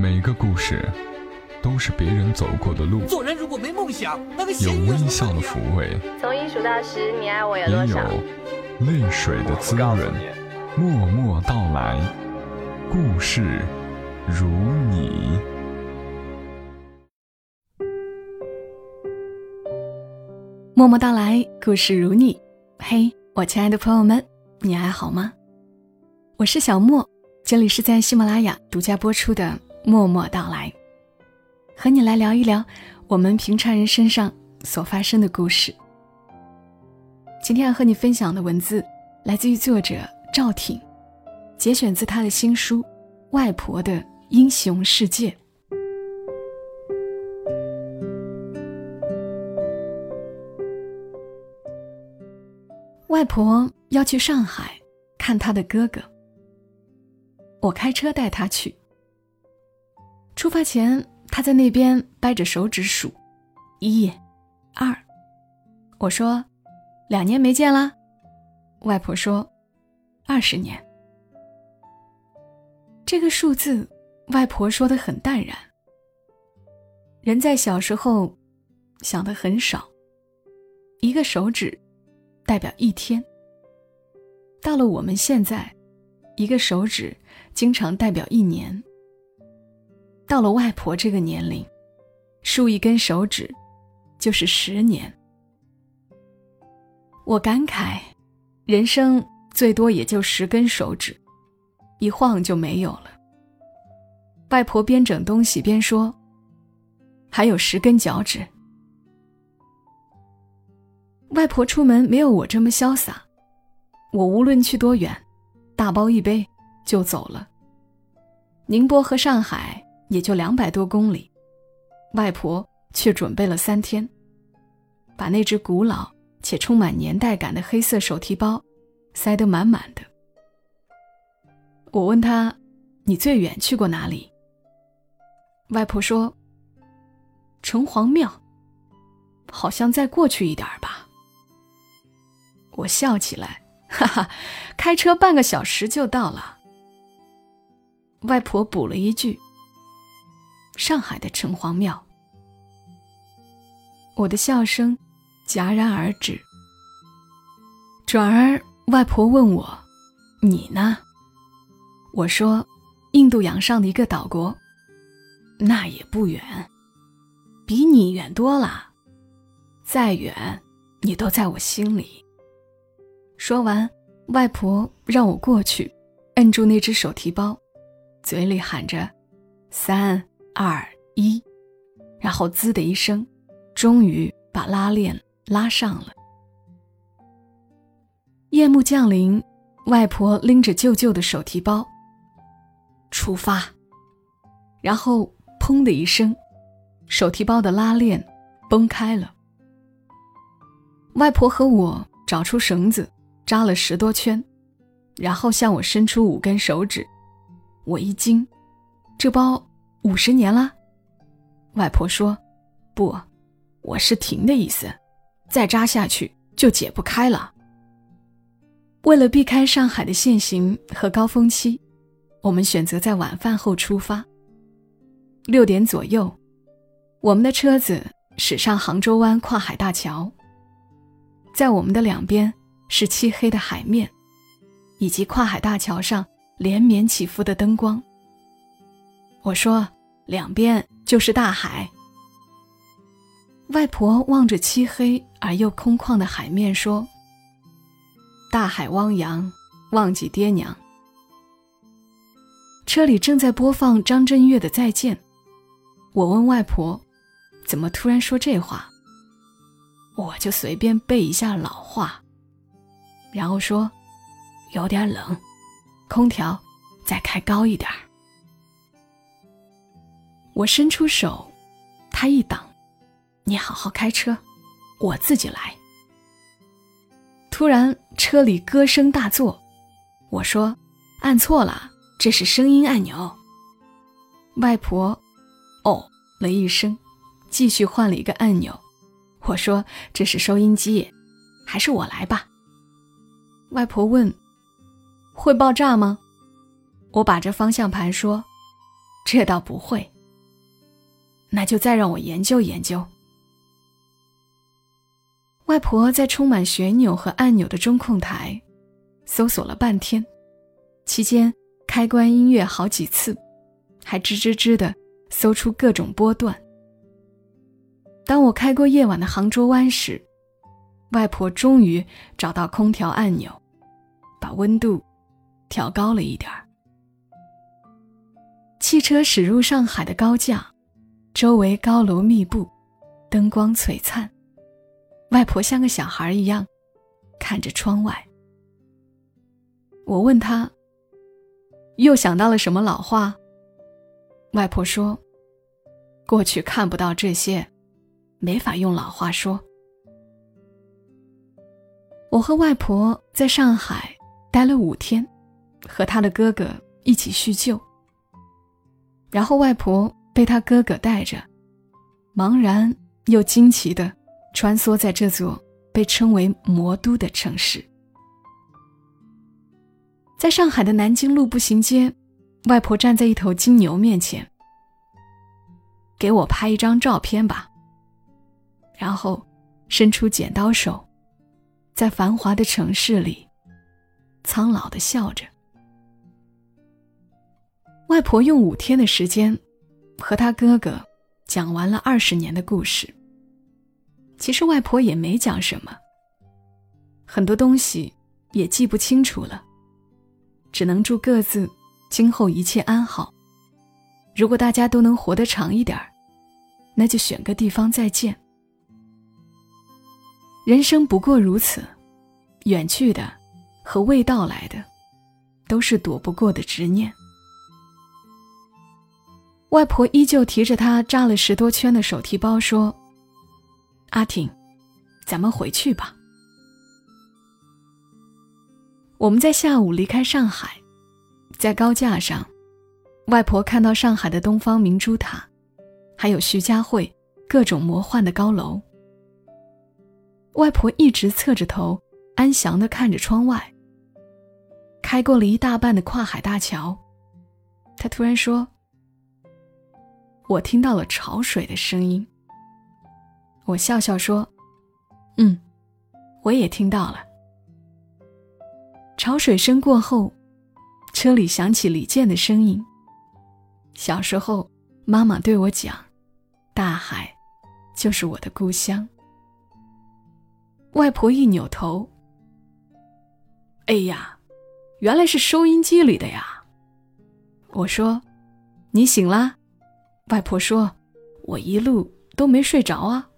每个故事都是别人走过的路，做人如果没梦想，那个有微笑的抚慰，从一数到十，你爱我有也有多少？泪水的滋润。默默到来，故事如你。默默到来，故事如你。嘿，我亲爱的朋友们，你还好吗？我是小莫，这里是在喜马拉雅独家播出的《默默到来》，和你来聊一聊我们平常人身上所发生的故事。今天要和你分享的文字来自于作者赵挺，节选自他的新书《外婆的英雄世界》。外婆要去上海看她的哥哥，我开车带她去。出发前，他在那边掰着手指数，一、二。我说：“两年没见啦。”外婆说：“二十年。”这个数字，外婆说的很淡然。人在小时候想的很少，一个手指。代表一天。到了我们现在，一个手指经常代表一年。到了外婆这个年龄，竖一根手指就是十年。我感慨，人生最多也就十根手指，一晃就没有了。外婆边整东西边说：“还有十根脚趾。”外婆出门没有我这么潇洒，我无论去多远，大包一背就走了。宁波和上海也就两百多公里，外婆却准备了三天，把那只古老且充满年代感的黑色手提包塞得满满的。我问她：“你最远去过哪里？”外婆说：“城隍庙，好像再过去一点吧。”我笑起来，哈哈，开车半个小时就到了。外婆补了一句：“上海的城隍庙。”我的笑声戛然而止。转而，外婆问我：“你呢？”我说：“印度洋上的一个岛国，那也不远，比你远多了。再远，你都在我心里。”说完，外婆让我过去，摁住那只手提包，嘴里喊着“三二一”，然后滋的一声，终于把拉链拉上了。夜幕降临，外婆拎着旧旧的手提包出发，然后砰的一声，手提包的拉链崩开了。外婆和我找出绳子。扎了十多圈，然后向我伸出五根手指，我一惊，这包五十年了。外婆说：“不，我是停的意思，再扎下去就解不开了。”为了避开上海的限行和高峰期，我们选择在晚饭后出发。六点左右，我们的车子驶上杭州湾跨海大桥，在我们的两边。是漆黑的海面，以及跨海大桥上连绵起伏的灯光。我说：“两边就是大海。”外婆望着漆黑而又空旷的海面说：“大海汪洋，忘记爹娘。”车里正在播放张震岳的《再见》，我问外婆：“怎么突然说这话？”我就随便背一下老话。然后说：“有点冷，空调再开高一点儿。”我伸出手，他一挡：“你好好开车，我自己来。”突然车里歌声大作，我说：“按错了，这是声音按钮。”外婆“哦”了一声，继续换了一个按钮。我说：“这是收音机，还是我来吧。”外婆问：“会爆炸吗？”我把着方向盘说：“这倒不会。那就再让我研究研究。外婆在充满旋钮和按钮的中控台搜索了半天，期间开关音乐好几次，还吱吱吱的搜出各种波段。当我开过夜晚的杭州湾时，外婆终于找到空调按钮，把温度调高了一点儿。汽车驶入上海的高架，周围高楼密布，灯光璀璨。外婆像个小孩一样，看着窗外。我问她：“又想到了什么老话？”外婆说：“过去看不到这些，没法用老话说。”我和外婆在上海待了五天，和她的哥哥一起叙旧。然后外婆被他哥哥带着，茫然又惊奇的。穿梭在这座被称为“魔都”的城市，在上海的南京路步行街，外婆站在一头金牛面前，给我拍一张照片吧。然后伸出剪刀手，在繁华的城市里，苍老的笑着。外婆用五天的时间，和他哥哥讲完了二十年的故事。其实外婆也没讲什么，很多东西也记不清楚了，只能祝各自今后一切安好。如果大家都能活得长一点儿，那就选个地方再见。人生不过如此，远去的和未到来的，都是躲不过的执念。外婆依旧提着她扎了十多圈的手提包说。阿婷，咱们回去吧。我们在下午离开上海，在高架上，外婆看到上海的东方明珠塔，还有徐家汇各种魔幻的高楼。外婆一直侧着头，安详的看着窗外。开过了一大半的跨海大桥，她突然说：“我听到了潮水的声音。”我笑笑说：“嗯，我也听到了。”潮水声过后，车里响起李健的声音。小时候，妈妈对我讲：“大海，就是我的故乡。”外婆一扭头：“哎呀，原来是收音机里的呀！”我说：“你醒啦？”外婆说：“我一路都没睡着啊。”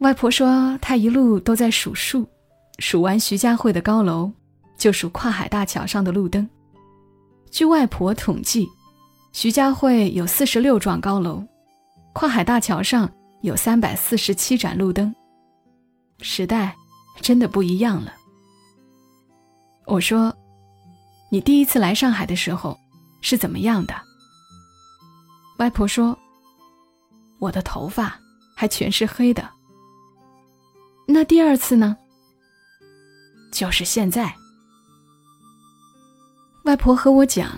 外婆说，她一路都在数数，数完徐家汇的高楼，就数跨海大桥上的路灯。据外婆统计，徐家汇有四十六幢高楼，跨海大桥上有三百四十七盏路灯。时代真的不一样了。我说：“你第一次来上海的时候是怎么样的？”外婆说：“我的头发还全是黑的。”那第二次呢？就是现在。外婆和我讲，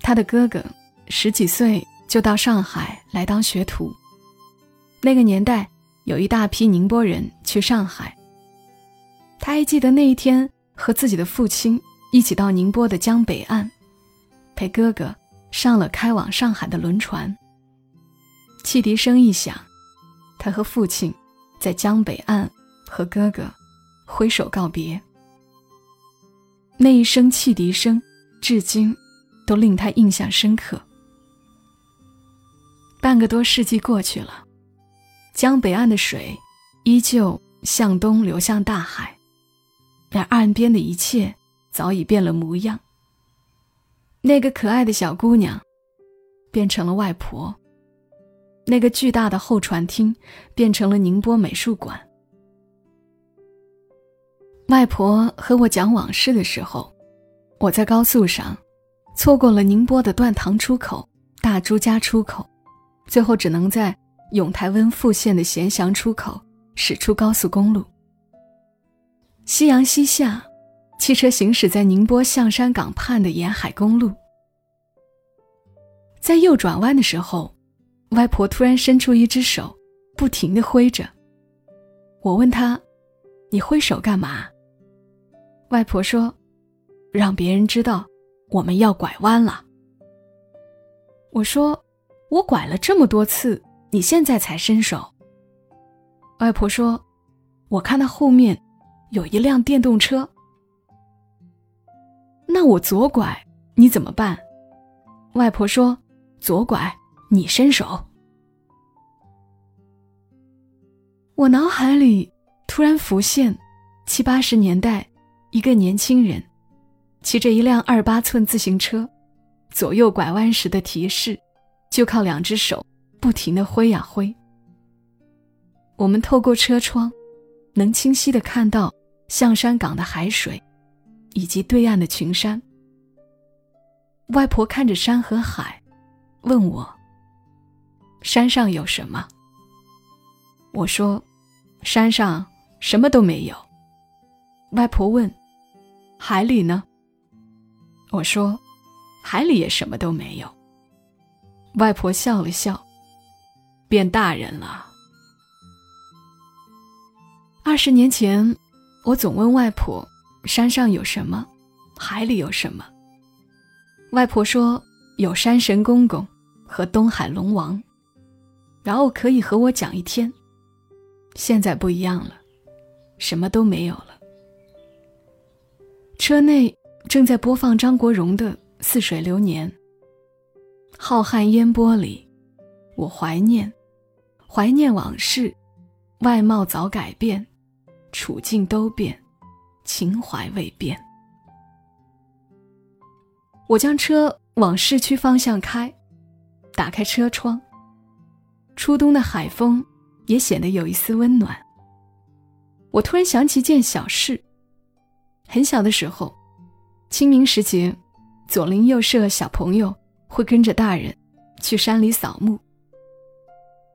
她的哥哥十几岁就到上海来当学徒。那个年代有一大批宁波人去上海。他还记得那一天，和自己的父亲一起到宁波的江北岸，陪哥哥上了开往上海的轮船。汽笛声一响，他和父亲在江北岸。和哥哥挥手告别，那一声汽笛声，至今都令他印象深刻。半个多世纪过去了，江北岸的水依旧向东流向大海，而岸边的一切早已变了模样。那个可爱的小姑娘变成了外婆，那个巨大的候船厅变成了宁波美术馆。外婆和我讲往事的时候，我在高速上，错过了宁波的断塘出口、大朱家出口，最后只能在永台温富县的咸祥出口驶出高速公路。夕阳西下，汽车行驶在宁波象山港畔的沿海公路。在右转弯的时候，外婆突然伸出一只手，不停的挥着。我问她：“你挥手干嘛？”外婆说：“让别人知道我们要拐弯了。”我说：“我拐了这么多次，你现在才伸手。”外婆说：“我看到后面有一辆电动车。”那我左拐，你怎么办？外婆说：“左拐，你伸手。”我脑海里突然浮现七八十年代一个年轻人骑着一辆二八寸自行车，左右拐弯时的提示，就靠两只手不停的挥呀挥。我们透过车窗，能清晰的看到象山港的海水。以及对岸的群山。外婆看着山和海，问我：“山上有什么？”我说：“山上什么都没有。”外婆问：“海里呢？”我说：“海里也什么都没有。”外婆笑了笑，变大人了。二十年前，我总问外婆。山上有什么？海里有什么？外婆说有山神公公和东海龙王，然后可以和我讲一天。现在不一样了，什么都没有了。车内正在播放张国荣的《似水流年》。浩瀚烟波里，我怀念，怀念往事，外貌早改变，处境都变。情怀未变，我将车往市区方向开，打开车窗。初冬的海风也显得有一丝温暖。我突然想起件小事：很小的时候，清明时节，左邻右舍小朋友会跟着大人去山里扫墓。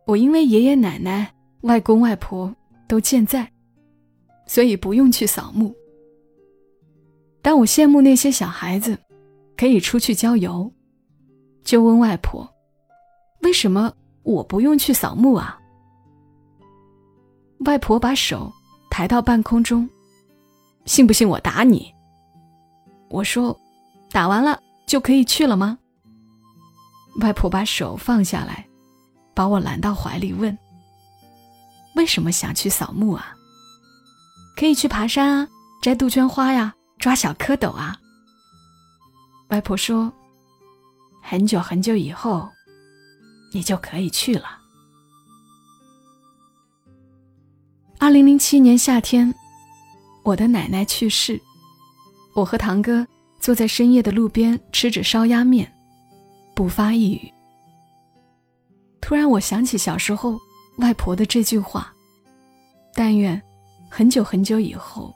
我因为爷爷奶奶、外公外婆都健在。所以不用去扫墓。当我羡慕那些小孩子可以出去郊游，就问外婆：“为什么我不用去扫墓啊？”外婆把手抬到半空中，信不信我打你？我说：“打完了就可以去了吗？”外婆把手放下来，把我揽到怀里问：“为什么想去扫墓啊？”可以去爬山啊，摘杜鹃花呀，抓小蝌蚪啊。外婆说：“很久很久以后，你就可以去了。”二零零七年夏天，我的奶奶去世，我和堂哥坐在深夜的路边吃着烧鸭面，不发一语。突然，我想起小时候外婆的这句话：“但愿。”很久很久以后，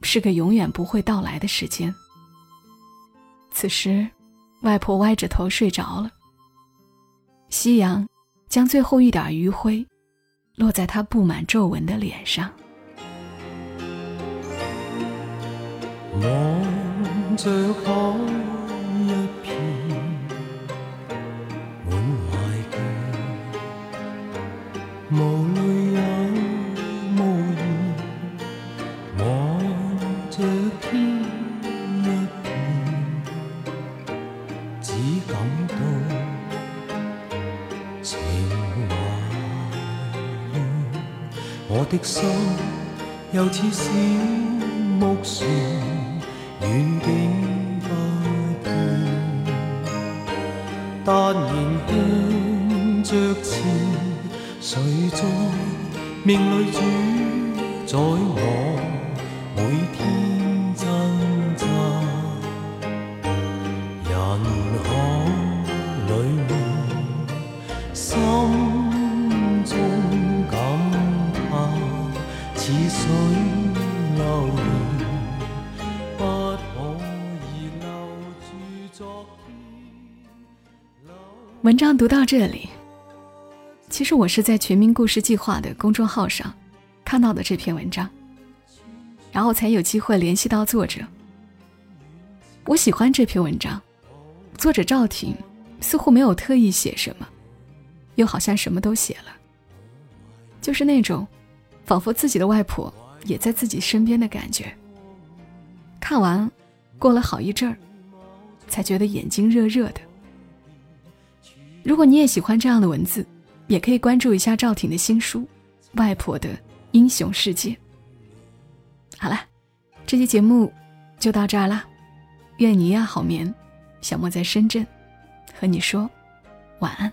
是个永远不会到来的时间。此时，外婆歪着头睡着了。夕阳将最后一点余晖，落在他布满皱纹的脸上。望着海又似小木船，远景不见，但仍向着前。谁在命里主宰我每天文章读到这里，其实我是在全民故事计划的公众号上看到的这篇文章，然后才有机会联系到作者。我喜欢这篇文章，作者赵婷似乎没有特意写什么，又好像什么都写了，就是那种仿佛自己的外婆也在自己身边的感觉。看完，过了好一阵儿，才觉得眼睛热热的。如果你也喜欢这样的文字，也可以关注一下赵挺的新书《外婆的英雄世界》。好了，这期节目就到这儿啦，愿你一夜好眠。小莫在深圳，和你说晚安。